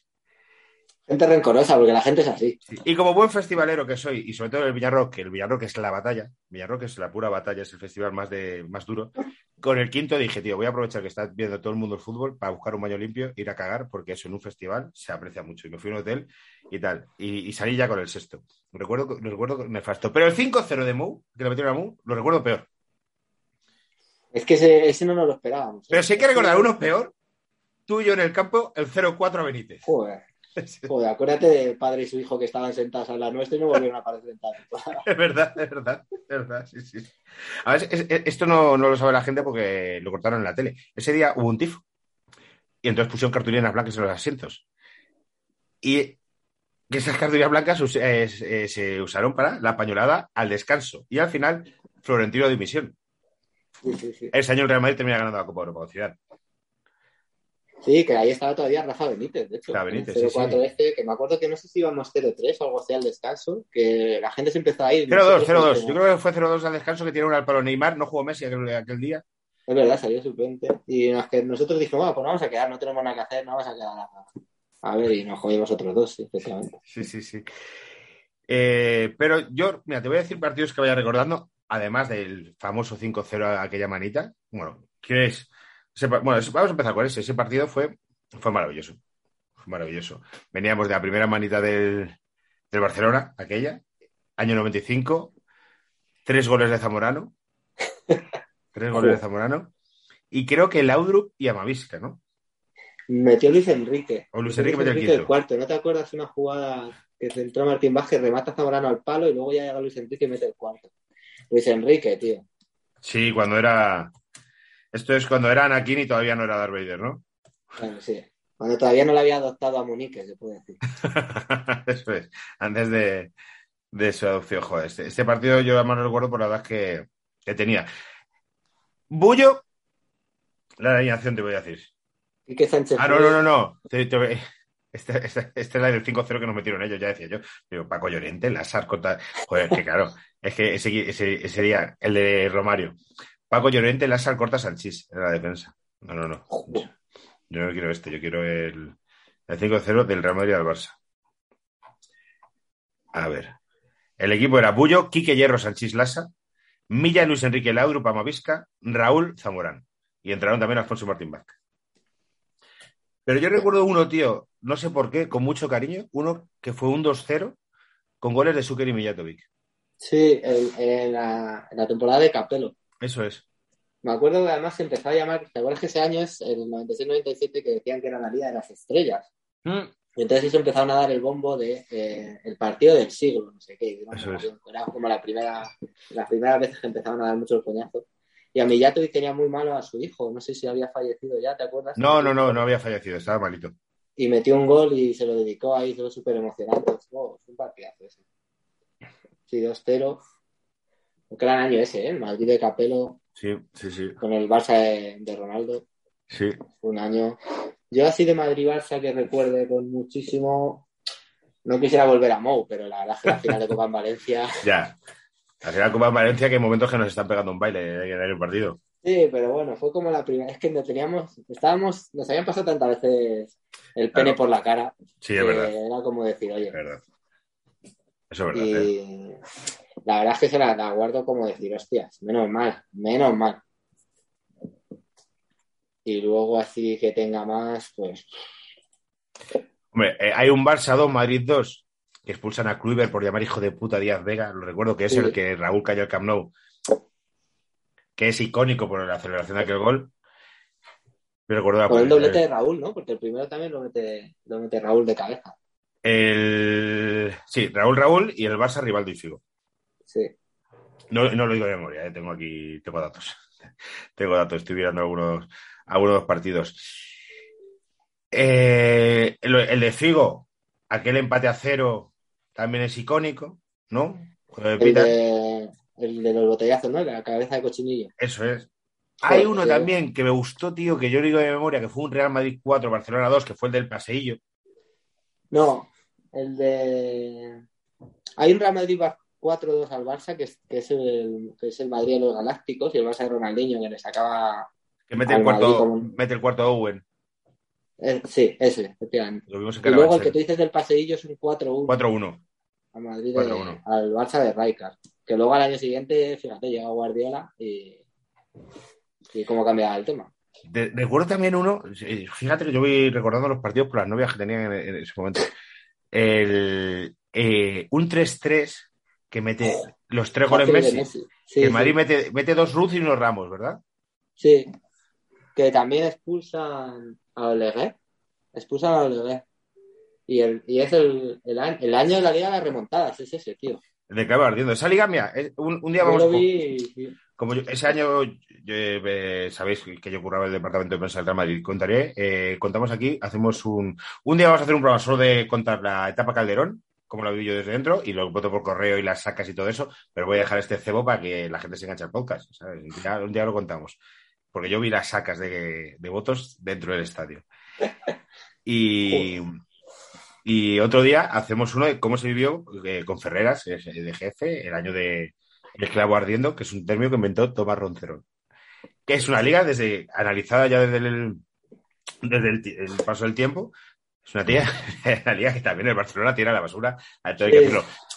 Gente rencorosa, porque la gente es así. Sí, Y como buen festivalero que soy, y sobre todo el Villarrock, que el Villarrock es la batalla, Villarrock es la pura batalla, es el festival más, de, más duro, con el quinto dije, tío, voy a aprovechar que está viendo todo el mundo el fútbol para buscar un baño limpio, ir a cagar, porque eso en un festival se aprecia mucho. Y me fui a un hotel y tal, y, y salí ya con el sexto. Recuerdo, recuerdo nefasto. Pero el 5-0 de Mou, que le metieron a Mou, lo recuerdo peor. Es que ese, ese no nos lo esperábamos. ¿eh? Pero si hay que recordar uno peor, tú y yo en el campo, el 0-4 a Benítez. Joder, joder, acuérdate del padre y su hijo que estaban sentados al lado nuestro y no volvieron a aparecer. Es verdad, es verdad, es verdad, sí, sí. A ver, es- es- esto no, no lo sabe la gente porque lo cortaron en la tele. Ese día hubo un tifo. Y entonces pusieron cartulinas blancas en los asientos. Y esas cartulinas blancas eh, se- eh, se usaron para la pañolada al descanso. Y al final, Florentino de dimisión. Sí, sí, sí. Ese año el Real Madrid termina ganando la Copa Europa con Zidane. Sí, que ahí estaba todavía Rafa Benítez, de hecho. Benítez, sí, 0-4 sí. este, que me acuerdo que no sé si íbamos 0-3 o algo así al descanso, que la gente se empezó a ir. 0-2, Nosotros 0-2. como- Yo creo que fue 0-2 al descanso que tiene un al palo Neymar. No jugó Messi aquel, aquel día. Es verdad, salió suplente. Y que nosotros dijimos, bueno, pues vamos a quedar, no tenemos nada que hacer, no vamos a quedar a, a ver, y nos jodimos otros dos, sí, efectivamente. Sí, sí, sí. Eh, pero yo, mira, te voy a decir partidos que vaya recordando, además del famoso 5-0 a aquella manita. Bueno, ¿qué es? Ese bueno, vamos a empezar con ese. Ese partido fue, fue maravilloso. Fue maravilloso. Veníamos de la primera manita del, del Barcelona, aquella, año 95, tres goles de Zamorano. Tres goles de Zamorano. Y creo que Laudrup y Amavisca, ¿no? Metió Luis Enrique. O Luis Enrique metió el quinto. cuarto. ¿No te acuerdas una jugada que centró Martín Vázquez, remata Zamorano al palo y luego ya llega Luis Enrique y mete el cuarto? Luis Enrique, tío. Sí, cuando era. Esto es cuando era Anakin y todavía no era Darth Vader, ¿no? Claro, sí. Cuando todavía no le había adoptado a Munique, se puede decir. Eso es, antes de, de su adopción. Joder, este, este partido yo además lo recuerdo por la edad que, que tenía. Bullo, la alineación te voy a decir. Y que Sánchez. Ah, no, no, no, no. Te- te- este es la del 5-0 que nos metieron ellos, ya decía yo. Digo, Paco Llorente, Lázaro, Cota. Joder, que claro, es que ese, ese, ese día, el de Romario. Paco Llorente, Lázaro, Corta, Sanchís, en la defensa. No, no, no. Yo no quiero este, yo quiero el, el 5-0 del Real Madrid al Barça. A ver. El equipo era Bullo, Quique Hierro, Sanchís Lasa, Milla, Luis Enrique Laudrup, Pamavisca, Raúl Zamorán. Y entraron también Alfonso Martín Vázquez. Pero yo recuerdo uno, tío, no sé por qué, con mucho cariño, uno que fue un 2-0 con goles de Zucker y Mijatovic. Sí, en, en la, en la temporada de Capello. Eso es. Me acuerdo que además se empezó a llamar, ¿te acuerdas que ese año es el 96-97 que decían que era la Liga de las Estrellas? Mm, Y entonces se empezaron a dar el bombo de eh, el partido del siglo, no sé qué. ¿no? Eso es. Era como la primera, las primeras veces que empezaron a dar muchos coñazos. Y a Mijatovic tenía muy malo a su hijo, no sé si había fallecido ya, ¿te acuerdas? No, no, no, no había fallecido, estaba malito. Y metió un gol y se lo dedicó ahí, todo súper emocionante. Oh, fue un partidazo ese. Sí, 2-0. Gran año ese, ¿eh? El Madrid de Capello Sí, sí, sí, con el Barça de, de Ronaldo. sí. Un año. Yo así de Madrid-Barça que recuerde con muchísimo. No quisiera volver a Mou, pero la verdad es que la final de Copa en Valencia. Ya. Al final Copa de Valencia que hay momentos que nos están pegando un baile en el partido. Sí, pero bueno, fue como la primera. Es que no teníamos. Estábamos. Nos habían pasado tantas veces el pene Claro. por la cara. Sí, es verdad, Era como decir, oye. es verdad. Eso es verdad. ¿eh? Y la verdad es que se la, la guardo como decir, hostias, menos mal, menos mal. Y luego así que tenga más, pues Hombre, eh, hay un Barça 2, Madrid 2, que expulsan a Kluivert por llamar hijo de puta a Díaz Vega. Lo recuerdo que es Sí. el que Raúl cayó al Camp Nou, que es icónico por la celebración de aquel gol. Me recuerdo con el doblete de Raúl, ¿no? Porque el primero también lo mete, lo mete Raúl de cabeza. El... Sí, Raúl Raúl y el Barça Rivaldo y Figo. Sí. No, no lo digo de memoria, eh, tengo aquí, tengo datos. tengo datos, estoy mirando algunos, algunos partidos. Eh, el, el de Figo, aquel empate a cero también es icónico, ¿no? El de, el de los botellazos, ¿no? La cabeza de cochinillo. Eso es. Hay uno también que me gustó, tío, que yo digo de memoria, que fue un Real Madrid 4, Barcelona 2, que fue el del paseillo. No, el de. Hay un Real Madrid 4-2 al Barça, que es, que, es el, que es el Madrid de los Galácticos, y el Barça de Ronaldinho, que le sacaba. Que mete el cuarto, mete el cuarto Owen. eh, sí, ese, efectivamente. Lo vimos en Y luego el que tú dices del paseillo es un 4-1 4-1. al Madrid, de- 4-1. al Barça de Rijkaard. Que luego al año siguiente, fíjate, llega Guardiola y. Y cómo cambiaba el tema. De- recuerdo también uno, fíjate que yo voy recordando los partidos por las novias que tenían en, en ese momento. El, eh, un 3-3 que mete los tres goles Messi. Sí, que el sí. Madrid mete, mete dos Ruz y unos Ramos, ¿verdad? Sí. Que también expulsan a Oleguer. Expulsan a Oleguer. Y, el, y es el, el, año, el año de la Liga de las Remontadas, es ese, tío. De Cabo Ardiendo. Esa liga mía, un, un día Yo vamos vi Ese año, eh, sabéis que yo curraba el departamento de prensa del Real Madrid. Contaré, eh, contamos aquí, hacemos un. Un día vamos a hacer un programa solo de contar la etapa Calderón, como la viví yo desde dentro, y lo voto por correo y las sacas y todo eso, pero voy a dejar este cebo para que la gente se enganche al podcast, ¿sabes? Un día, lo contamos. Porque yo vi las sacas de, de votos dentro del estadio. Y. Y otro día hacemos uno de cómo se vivió eh, con Ferreras, de jefe, el año de El clavo ardiendo, que es un término que inventó Tomás Roncerón. Que es una liga desde analizada ya desde el, desde el, paso del tiempo. Es una, tía, una liga que también el Barcelona tira a la basura. A todo que.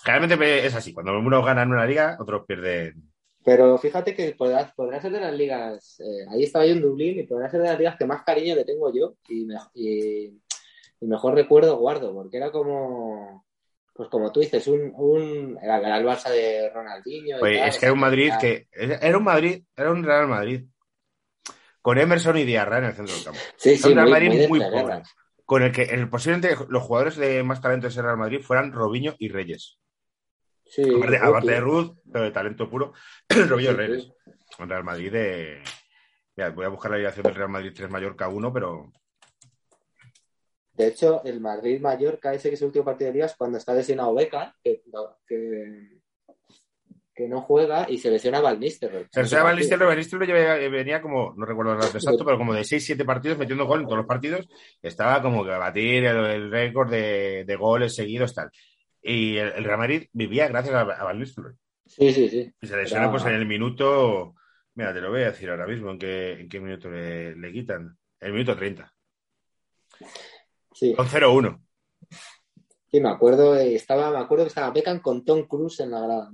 Generalmente es así. Cuando unos ganan una liga, otros pierden. Pero fíjate que podrá, podrá ser de las ligas. eh, ahí estaba yo en Dublín y podrá ser de las ligas que más cariño le tengo yo y, me- y- y mejor recuerdo guardo, porque era como. Pues como tú dices, un, un era, era el Barça de Ronaldinho. tal, es que era un Madrid que. Era un Madrid, era un Real Madrid. Con Emerson y Diarra en el centro del campo. Sí, sí, un Real muy, Madrid muy pobre. Con el que el, posiblemente los jugadores de más talento de ese Real Madrid fueran Robinho y Reyes. Sí, Aparte, aparte de Ruth. Pero de talento puro, Robinho y Reyes. Real Madrid de. Mira, voy a buscar la alineación del Real Madrid 3 Mallorca 1, pero. De hecho, el Madrid-Mallorca, ese que es el último partido de liga, es cuando está lesionado Beca, que, que, que no juega, y se lesiona Van Nistelrooy. Se llama Van Nistelrooy, lleva- venía como, no recuerdo el dato exacto, pero como de 6-7 partidos metiendo gol en todos los partidos. Estaba como que a batir el, el récord de, de goles seguidos, tal. Y el, el Real Madrid vivía gracias a, a Van Nistelrooy. Sí, sí, sí. Y se lesiona pues en el minuto. Mira, te lo voy a decir ahora mismo en qué, en qué minuto le, le quitan. El minuto 30. Sí, Con 0-1. sí, me acuerdo, eh, estaba, me acuerdo que estaba Beckham con Tom Cruise en la grada.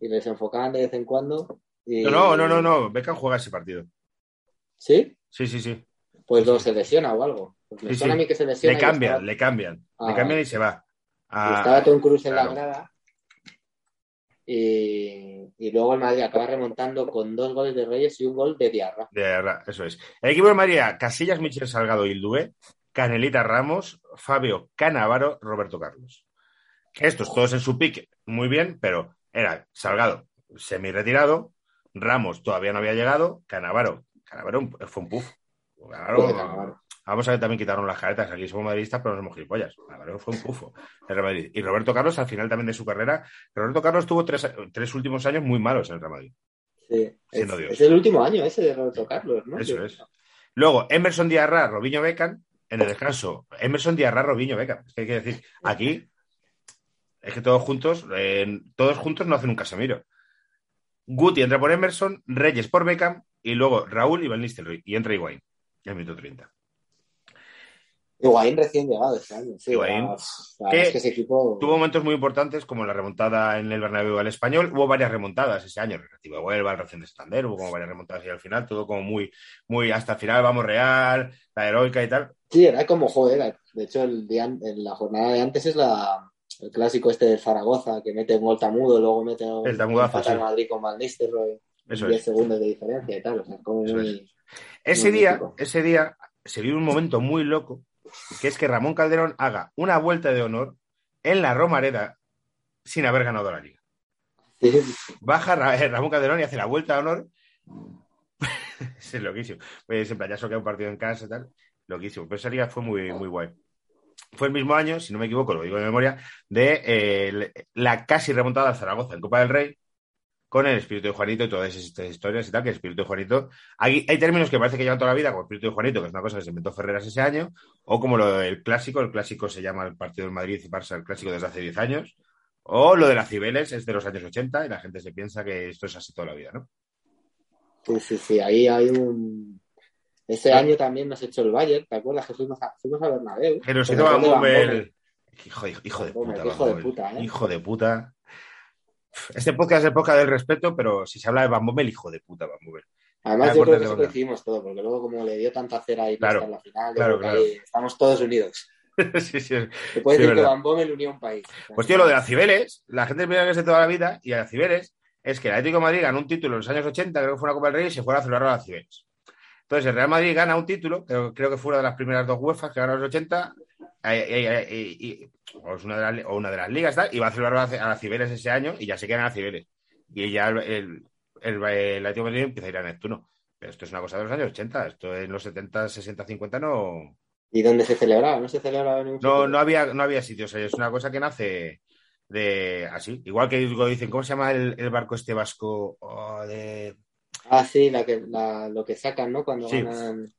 Y les enfocaban de vez en cuando. y- No, no, no, no. Beckham juega ese partido. ¿Sí? Sí, sí, sí. Pues lo se lesiona o algo. Pues me Sí, suena sí. a mí que se lesiona. Le cambian, estaba- le cambian. Ah, le cambian vale. y se va. y A- estaba Tom Cruise en la grada. Y, y luego el Madrid acaba remontando con dos goles de Reyes y un gol de Diarra. De verdad, eso es. El equipo de María, Casillas, Michel Salgado y Dué, Canelita Ramos, Fabio Canavaro, Roberto Carlos. Estos todos en su pick, muy bien, pero era Salgado semi-retirado, Ramos todavía no había llegado, Canavaro, Canavaro fue un puff. Canavaro-. Vamos a ver, también quitaron las caretas. Aquí somos madridistas, pero no somos gilipollas. Canavaro fue un pufo. el Real Madrid. Y Roberto Carlos, al final también de su carrera, Roberto Carlos tuvo tres, tres últimos años muy malos en el Real Madrid. Sí. Es, el último año ese de Roberto Carlos, ¿no? Eso es. Luego, Emerson Diarra, Robinho Beckham, en el descanso. Emerson Diarra, Robinho Beckham. Es que hay que decir, aquí es que todos juntos, eh, todos juntos no hacen un Casemiro. Guti entra por Emerson, Reyes por Beckham y luego Raúl y Van Nistelrooy. Y entra Higuaín, en el minuto 30. Higuaín recién llegado este año. Sí, Higuaín. Que verdad es que ese equipo. Tuvo momentos muy importantes como la remontada en el Bernabéu al Español. Hubo varias remontadas ese año, el Recreativo de Huelva, el Racing de Santander, hubo como varias remontadas y al final todo como muy, muy hasta el final, vamos Real, la heroica y tal. Sí, era como joder. De hecho, el día, en la jornada de antes es la, el clásico este del Zaragoza, que mete un gol tamudo, luego mete un El tamudazo, sí. Madrid con Van Nistelrooy, Eso 10 es. segundos de diferencia y tal. O sea, como muy. Ese Muy día, mítico. ese día se vive un momento muy loco, que es que Ramón Calderón haga una vuelta de honor en la Romareda sin haber ganado la liga. Baja eh, Ramón Calderón y hace la vuelta de honor. es loquísimo. Pues en plan, ya solo queda un partido en casa y tal. Loquísimo. Pero esa liga fue muy, muy guay. Fue el mismo año, si no me equivoco, lo digo de memoria, de eh, la casi remontada al Zaragoza en Copa del Rey, con el espíritu de Juanito y todas estas historias y tal, que el espíritu de Juanito. Hay, hay términos que parece que llevan toda la vida, como el espíritu de Juanito, que es una cosa que se inventó Ferreras ese año, o como lo del clásico, el clásico se llama el partido del Madrid y Barça, el clásico desde hace 10 años, o lo de las Cibeles es de los años 80 y la gente se piensa que esto es así toda la vida, ¿no? sí, sí, sí, Ahí hay un. Ese Ah. año también nos echó el Bayern, ¿te acuerdas que fuimos a, fuimos a Bernabéu? Que nos hizo. Hijo, de- hijo de puta, hijo de puta, ¿eh? Hijo de puta. Este podcast es el podcast del respeto, pero si se habla de Van Bommel, hijo de puta, Van Bommel. Además, yo creo que eso coincidimos todo, porque luego, como le dio tanta cera ahí Claro, en la final, claro, claro. ahí estamos todos unidos. sí, sí. Se puede Sí, decir que Bommel unió un país. Pues tío, lo de las Cibeles, la gente piensa que es de toda la vida, y a las Cibeles es que el Atlético de Madrid ganó un título en los años 80, creo que fue una Copa del Rey, y se fueron a celebrarlo a las Cibeles. Entonces, el Real Madrid gana un título, creo, creo que fue una de las primeras dos UEFA que ganó en los 80, eh, eh, eh, y- y- o, es una de las, o una de las ligas, tal, y va a celebrarlo a, las Cibeles ese año, y ya se quedan a las Cibeles. Y ya el, el, el, el Atlético Madrid empieza a ir a Neptuno. Pero esto es una cosa de los años 80, esto en los 70, 60, 50 no, ¿Y dónde se celebraba? ¿No se celebraba ningún no, sitio? no había, no había sitios. Es una cosa que nace de así. Igual que dicen, ¿cómo se llama el, el barco este vasco? Oh, de Ah, sí, la que, la, lo que sacan, ¿no? Cuando Sí. ganan...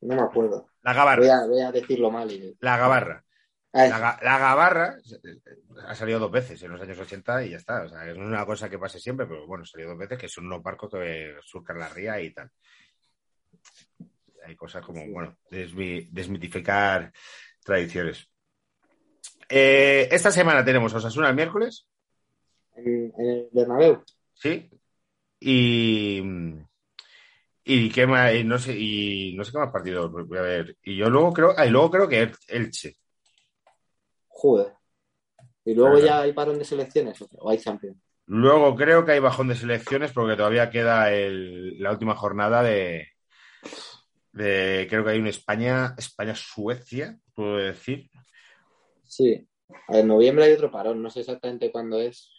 No me acuerdo. La Voy gabarra. a, voy a decirlo mal. Y... La gabarra. La, la gabarra eh, ha salido dos veces en los años 80 y ya está. O sea, es una cosa que pase siempre, pero bueno, salió dos veces que son unos barcos que surcan la ría y tal. Hay cosas como, bueno, desmi- desmitificar tradiciones. Eh, esta semana tenemos a Osasuna el miércoles. en, en el Bernabéu. Sí. Y. Y qué más, y no sé, y no sé qué más partidos voy a ver. Y yo luego creo, ah, y luego creo que El- Elche. Joder. Y luego Claro. ya hay parón de selecciones o- hay Champions. Luego creo que hay bajón de selecciones porque todavía queda el- la última jornada de, de. Creo que hay un España, España-Suecia, puedo decir. Sí. En noviembre hay otro parón, no sé exactamente cuándo es.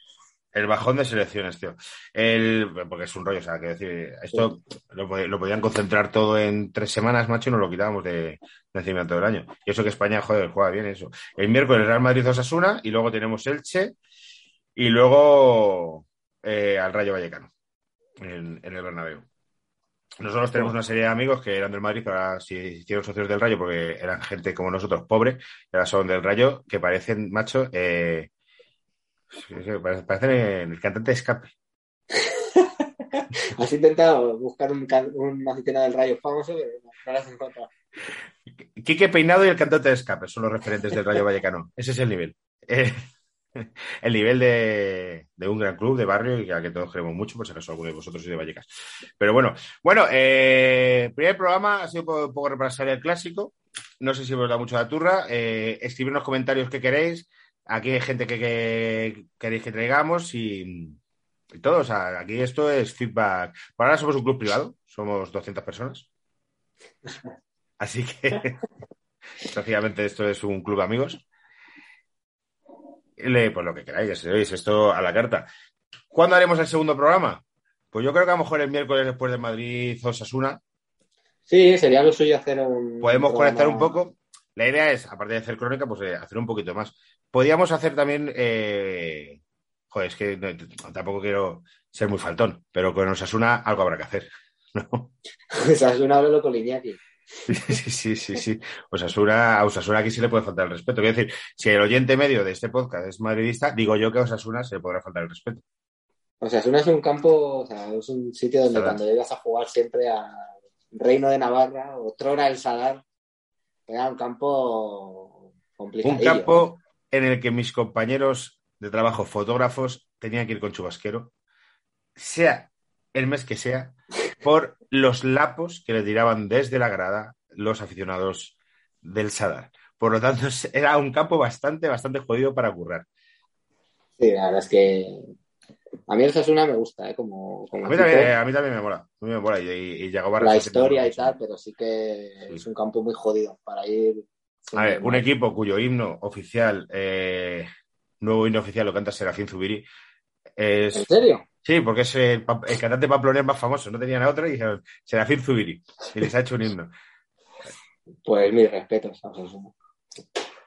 El bajón de selecciones, tío. El, porque es un rollo, o sea, que decir, esto lo, pod- lo podían concentrar todo en tres semanas, macho, y nos lo quitábamos de, de encima todo el año. Y eso que España, joder, juega bien eso. El miércoles Real Madrid Osasuna, y luego tenemos Elche, y luego eh, al Rayo Vallecano, en, en el Bernabéu. Nosotros tenemos una serie de amigos que eran del Madrid, pero ahora sí hicieron socios del Rayo porque eran gente como nosotros, pobre, ahora son del Rayo, que parecen, macho, eh, sí, sí, parecen el cantante de escape. Has intentado buscar un, un aficionado del Rayo famoso, pero no, no lo has encontrado. Quique Peinado y el cantante de escape son los referentes del Rayo Vallecano. Ese es el nivel. Eh, el nivel de, de un gran club de barrio y al que todos queremos mucho, por si acaso alguno de vosotros sois de Vallecas. Pero bueno, bueno, eh, primer programa ha sido un poco, un poco repasar el clásico. No sé si os da mucho la turra. Eh, escribirnos comentarios que queréis. Aquí hay gente que, que queréis que traigamos y, y todo. O sea, aquí esto es feedback. Por ahora somos un club privado. Somos 200 personas. Así que, prácticamente esto es un club de amigos. Le, pues lo que queráis, ya sabéis, esto a la carta. ¿Cuándo haremos el segundo programa? Pues yo creo que a lo mejor el miércoles después de Madrid Osasuna. Sí, sería lo suyo hacer un. Podemos conectar un poco. La idea es, aparte de hacer crónica, pues eh, hacer un poquito más. Podríamos hacer también. eh, Joder, es que no- tampoco quiero ser muy faltón, pero con Osasuna algo habrá que hacer. ¿no? Osasuna hablo con Iñaki. Sí, sí, sí, sí. Osasuna, a Osasuna aquí sí le puede faltar el respeto. Quiero decir, si el oyente medio de este podcast es madridista, digo yo que a Osasuna se le podrá faltar el respeto. Osasuna es un campo, o sea, es un sitio donde cuando llegas a jugar siempre a Reino de Navarra o Trora el Sadar, era un campo complicado. Un campo en el que mis compañeros de trabajo, fotógrafos, tenían que ir con chubasquero, sea el mes que sea, por los lapos que le tiraban desde la grada los aficionados del Sadar. Por lo tanto, era un campo bastante, bastante jodido para currar. Sí, la verdad es que a mí el Osasuna me gusta, ¿eh? Como, como A mí también, a mí también me mola. A mí me mola. Y, y, y Yagoba la historia y tal, pero sí que Sí. es un campo muy jodido para ir. A ver, un equipo cuyo himno oficial, eh, nuevo himno oficial, lo canta Serafín Zubiri. Es, ¿En serio? sí, porque es el, cantante pamplonés más famoso. No tenían a otro y dijeron Serafín Zubiri. Y les ha hecho un himno. Pues mis respetos a Osasuna.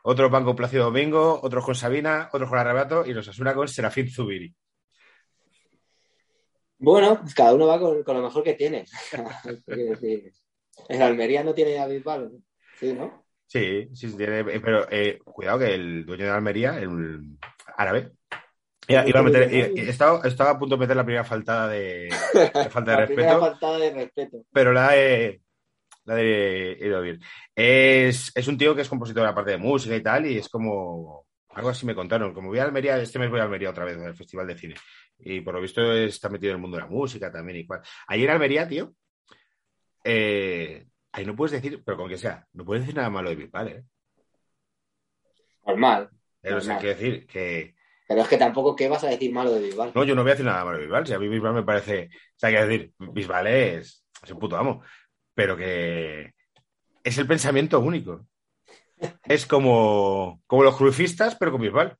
Otro pan con Plácido Domingo, otros con Sabina, otros con Arrebato y los Asuna con Serafín Zubiri. Bueno, pues cada uno va con, con lo mejor que tiene. Decir, En Almería no tiene a Bisbal, sí, ¿no? Sí, sí, sí, tiene, eh, pero eh, cuidado que el dueño de Almería, el árabe, iba, iba a meter, i- estaba, estaba a punto de meter la primera faltada de, de falta de La primera respeto, faltada de respeto. pero la he, la he bien. Es, es un tío que es compositor aparte de música y tal, y es como, algo así me contaron, como voy a Almería, este mes voy a Almería otra vez, al Festival de Cine, y por lo visto está metido en el mundo de la música también y cual. Ayer en Almería, tío, eh, ahí no puedes decir, pero con que sea, no puedes decir nada malo de Bisbal, ¿eh? Normal. Pero, o sea, Normal. quiero decir que. Pero es que tampoco, ¿qué vas a decir malo de Bisbal? No, yo no voy a decir nada malo de Bisbal. Si a mí Bisbal me parece. O sea, quiero decir, Bisbal es, es un puto amo. Pero que. Es el pensamiento único. Es como, como los cruifistas, pero con Bisbal.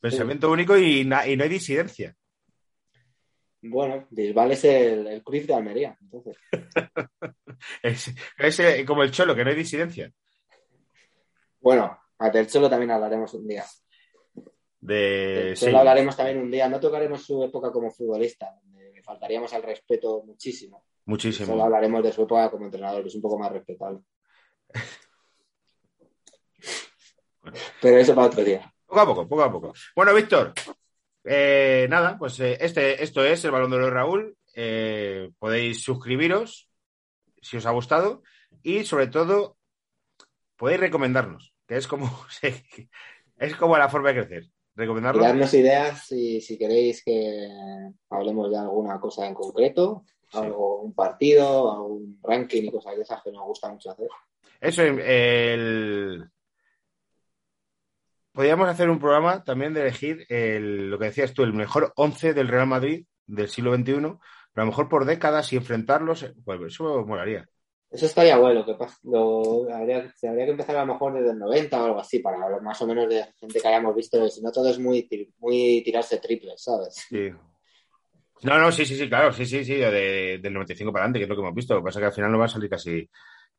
Pensamiento único y, na- y no hay disidencia. Bueno, Bisbal es el, el Cruz de Almería. Entonces, Es, es, eh, como el cholo, que no hay disidencia. bueno, a Del Cholo también hablaremos un día. De, sí. Hablaremos también un día. No tocaremos su época como futbolista, donde le faltaríamos al respeto muchísimo. Solo Muchísimo. hablaremos de su época como entrenador, que es un poco más respetable. Pero eso para otro día. Poco a poco, poco a poco. Bueno, Víctor, eh, nada, pues eh, este, esto es el Balón de Oro Raúl. Eh, podéis suscribiros si os ha gustado y sobre todo podéis recomendarnos, que es como es como la forma de crecer. Y Recomendarnos. darnos ideas si, si queréis que hablemos de alguna cosa en concreto, Sí. algo, un partido, algún ranking y cosas de esas que nos gusta mucho hacer. Eso, el... Podríamos hacer un programa también de elegir el- lo que decías tú, el mejor 11 del Real Madrid del siglo XXI, pero a lo mejor por décadas y enfrentarlos, pues eso molaría. Eso estaría bueno, que lo, habría, se habría que empezar a lo mejor desde el 90 o algo así, para hablar más o menos de gente que hayamos visto, si no todo es muy tirarse triples, ¿sabes? Sí. No, no, sí, sí, sí, claro, sí, sí, sí, de- del 95 para adelante, que es lo que hemos visto. Lo que pasa es que al final no va a salir casi,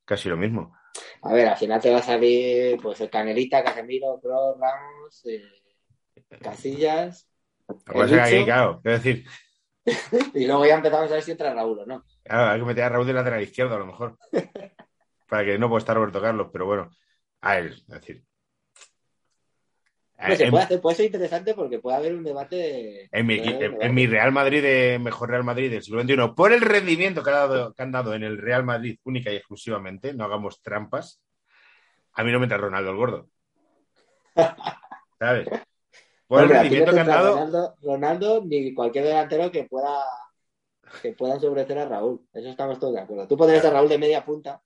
casi lo mismo. A ver, al final te va a salir pues el Canelita, Casemiro, Pro, Ramos, eh, Casillas, es aquí, claro, quiero decir, y luego ya empezamos a ver si entra Raúl o no. claro, hay que meter a Raúl de lateral izquierdo a lo mejor. Para que no pueda estar Roberto Carlos, pero bueno. A ver, es decir. Pues se en- puede hacer, puede ser interesante porque puede haber un debate. En mi, en, debate. en Real Madrid, de mejor Real Madrid del siglo XXI, por el rendimiento que, ha dado- que han dado en el Real Madrid única y exclusivamente, no hagamos trampas, a mí no me entra Ronaldo el gordo. ¿Sabes? Por Hombre, el no rendimiento que han dado, Ronaldo, Ronaldo ni cualquier delantero que pueda que pueda sobrecer a Raúl. Eso estamos todos de acuerdo. Tú pondrías a Raúl de media punta.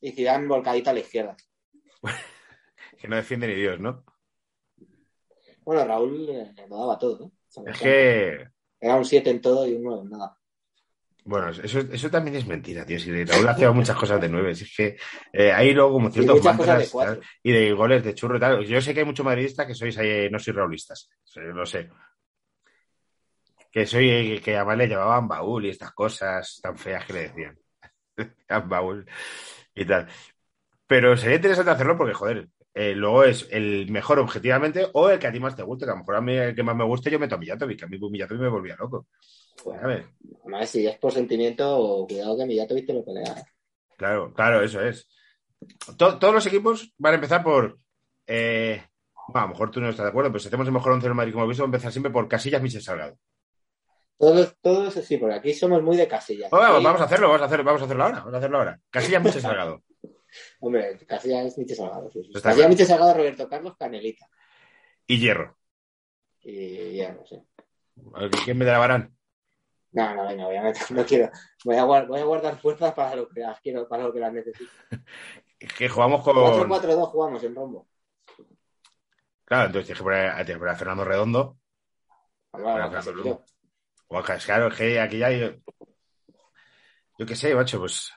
y Zidane volcadito a la izquierda. que no defiende ni Dios, ¿no? Bueno, Raúl eh, lo daba todo. ¿no? Es que, Era un 7 en todo y un 9 en nada. bueno, eso, eso también es mentira, tío. Si Raúl hacía muchas cosas de nueve, si es que eh, hay luego como ciertos de mantras y de goles de churro y tal. Yo sé que hay muchos madridistas que sois ahí, no sois raulistas, lo sé. Que soy, eh, que además le llamaban baúl y estas cosas tan feas que le decían. baúl y tal. Pero sería interesante hacerlo porque, joder, eh, luego es el mejor objetivamente o el que a ti más te guste. Que a lo mejor a mí el que más me guste yo meto a Mijatovic, que a mí Mijatovic me volvía loco. Bueno, ¿sabes? además, si es por sentimiento, cuidado que Millatovic te lo pelea. ¿eh? Claro, claro, eso es. To- todos los equipos van a empezar por. eh, bueno, a lo mejor tú no estás de acuerdo, pero si hacemos el mejor once del Madrid como visto, a empezar siempre por Casillas, Michel Salgado. Todos, todos sí, porque aquí somos muy de casillas. Oh, vamos, vamos a hacerlo, vamos a hacerlo, vamos a hacerlo ahora, vamos a hacerlo ahora. Casillas, Michel Salgado. Hombre, Casillas es Miche Salgado. Sí, sí. Claro. Miche Salgado, Roberto Carlos, Canelita. Y Hierro. Y. A ver, ¿Quién me darán? No, no, venga, voy a meter- no quiero. Voy a, guardar, voy a guardar fuerzas para lo que las quiero, para lo que las necesito. Que jugamos con. 4-4-2 jugamos en rombo. Claro, entonces tienes que poner, poner a Fernando Redondo. Claro, vamos, claro. A- claro, es que aquí ya hay. Yo qué sé, macho, pues.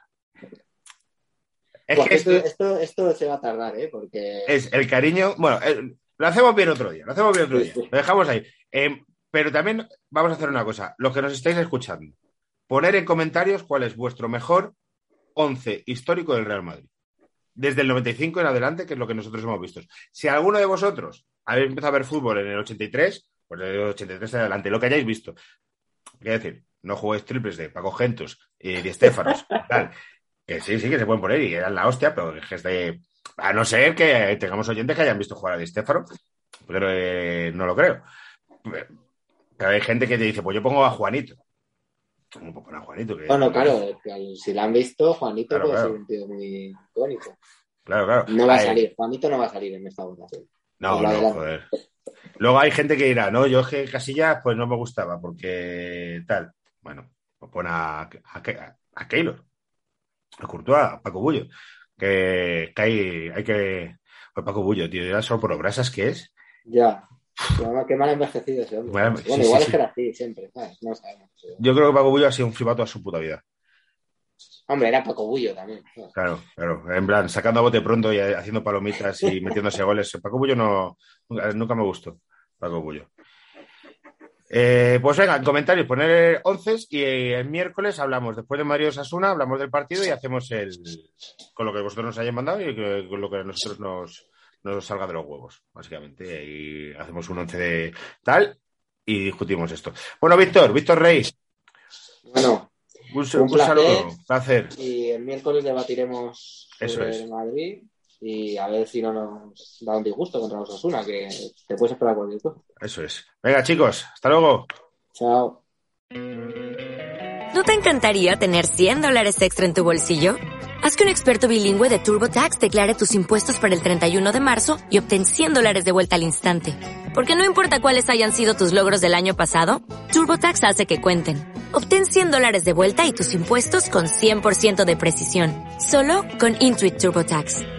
Es Buah, que esto, es, esto, esto se va a tardar, ¿eh? Porque. es el cariño. Bueno, el- lo hacemos bien otro día, lo hacemos bien otro día. Lo dejamos ahí. Eh, pero también vamos a hacer una cosa. Los que nos estáis escuchando, poner en comentarios cuál es vuestro mejor 11 histórico del Real Madrid. Desde el 95 en adelante, que es lo que nosotros hemos visto. Si alguno de vosotros habéis empezado a ver fútbol en el 83, pues desde el 83 en adelante, lo que hayáis visto. Quiero decir, no juguéis triples de Paco Gentos y de Estéfanos, tal. Que sí, sí, que se pueden poner y eran la hostia, pero que es de. A no ser que tengamos oyentes que hayan visto jugar a Di Stéfano, pero eh, no lo creo. Pero hay gente que te dice, pues yo pongo a Juanito. ¿Cómo puedo poner a Juanito? Que- Bueno, claro, si la han visto, Juanito Claro, puede claro. ser un tío muy icónico. Claro, claro. No va a salir, Juanito no va a salir en esta votación. No, no, adelante. joder. Luego hay gente que dirá, no, yo es que Casillas pues no me gustaba porque tal. Bueno, pues pon a, a, a, a Keylor, a Courtois, a Paco Bullo. Que, que hay, hay que. Pues Paco Bullo, tío, ya solo por lo brasas que es. Ya. Qué mal envejecido ese hombre. Bueno, sí, igual sí, es que era así siempre, ¿sabes? No sabemos. Yo creo que Paco Bullo ha sido un flipato toda su puta vida. Hombre, era Paco Bullo también. ¿sabes? Claro, claro. En plan, sacando a bote pronto y haciendo palomitas y metiéndose goles. Paco Bullo no, nunca, nunca me gustó. Paco Bullo. Eh, pues venga, en comentarios, poner 11 y el miércoles hablamos, después de Mario Sasuna, hablamos del partido y hacemos el con lo que vosotros nos hayáis mandado y con lo que a nosotros nos, nos salga de los huevos, básicamente. Y hacemos un 11 de tal y discutimos esto. Bueno, Víctor, Víctor Rey, Bueno, un, Un un placer. saludo, placer. y el miércoles debatiremos Eso sobre es. el Madrid y a ver si no nos da un disgusto contra los Osasuna, que te puedes esperar cualquier cosa. Eso es. Venga, chicos, hasta luego. Chao. ¿No te encantaría tener 100 dólares extra en tu bolsillo? Haz que un experto bilingüe de TurboTax declare tus impuestos para el 31 de marzo y obtén 100 dólares de vuelta al instante. Porque no importa cuáles hayan sido tus logros del año pasado, TurboTax hace que cuenten. Obtén 100 dólares de vuelta y tus impuestos con 100% de precisión. Solo con Intuit TurboTax.